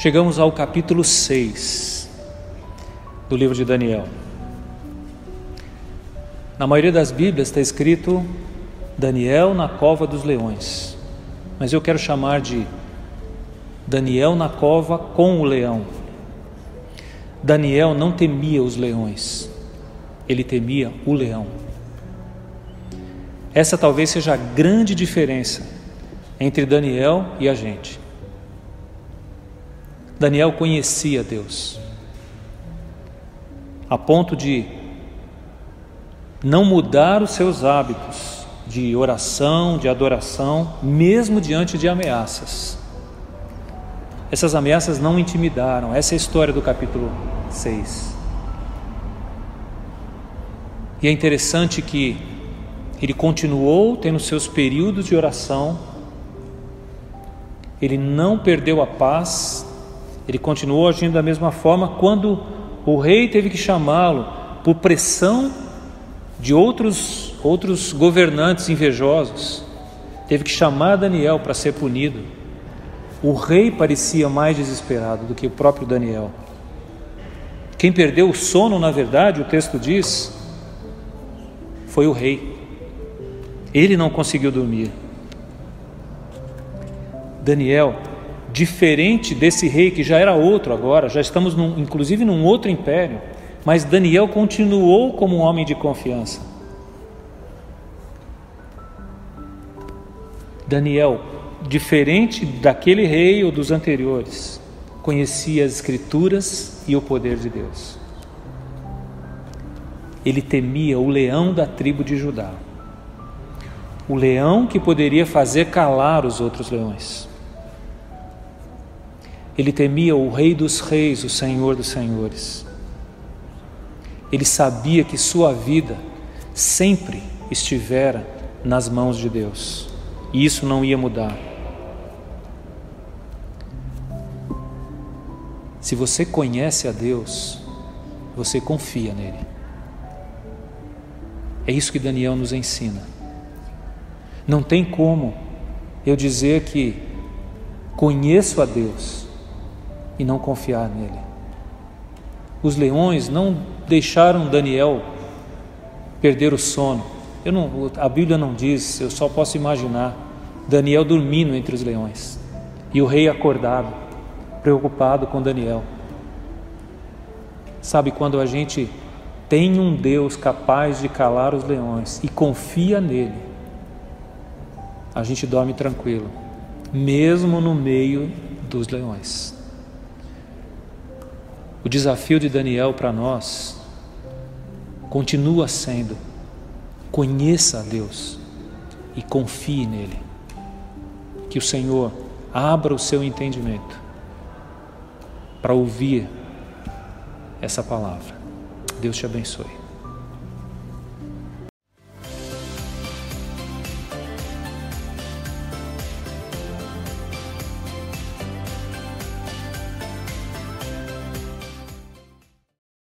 Chegamos ao capítulo 6 do livro de Daniel. Na maioria das Bíblias está escrito Daniel na cova dos leões, mas eu quero chamar de Daniel na cova com o leão. Daniel não temia os leões, ele temia o leão. Essa talvez seja a grande diferença entre Daniel e a gente. Daniel conhecia Deus, a ponto de não mudar os seus hábitos de oração, de adoração, mesmo diante de ameaças. Essas ameaças não intimidaram, essa é a história do capítulo 6. E é interessante que ele continuou tendo seus períodos de oração, ele não perdeu a paz, ele continuou agindo da mesma forma quando o rei teve que chamá-lo por pressão de outros outros governantes invejosos. Teve que chamar Daniel para ser punido. O rei parecia mais desesperado do que o próprio Daniel. Quem perdeu o sono, na verdade, o texto diz, foi o rei. Ele não conseguiu dormir. Daniel, diferente desse rei que já era outro agora, já estamos num, inclusive num outro império, mas Daniel continuou como um homem de confiança. Daniel, diferente daquele rei ou dos anteriores, conhecia as Escrituras e o poder de Deus. Ele temia o leão da tribo de Judá, o leão que poderia fazer calar os outros leões. Ele temia o Rei dos Reis, o Senhor dos Senhores. Ele sabia que sua vida sempre estivera nas mãos de Deus e isso não ia mudar. Se você conhece a Deus, você confia nele. É isso que Daniel nos ensina. Não tem como eu dizer que conheço a Deus e não confiar nele. Os leões não deixaram Daniel perder o sono. Eu não, a Bíblia não diz, eu só posso imaginar Daniel dormindo entre os leões e o rei acordado, preocupado com Daniel. Sabe quando a gente tem um Deus capaz de calar os leões e confia nele, a gente dorme tranquilo, mesmo no meio dos leões. O desafio de Daniel para nós continua sendo: conheça a Deus e confie nele. Que o Senhor abra o seu entendimento para ouvir essa palavra. Deus te abençoe.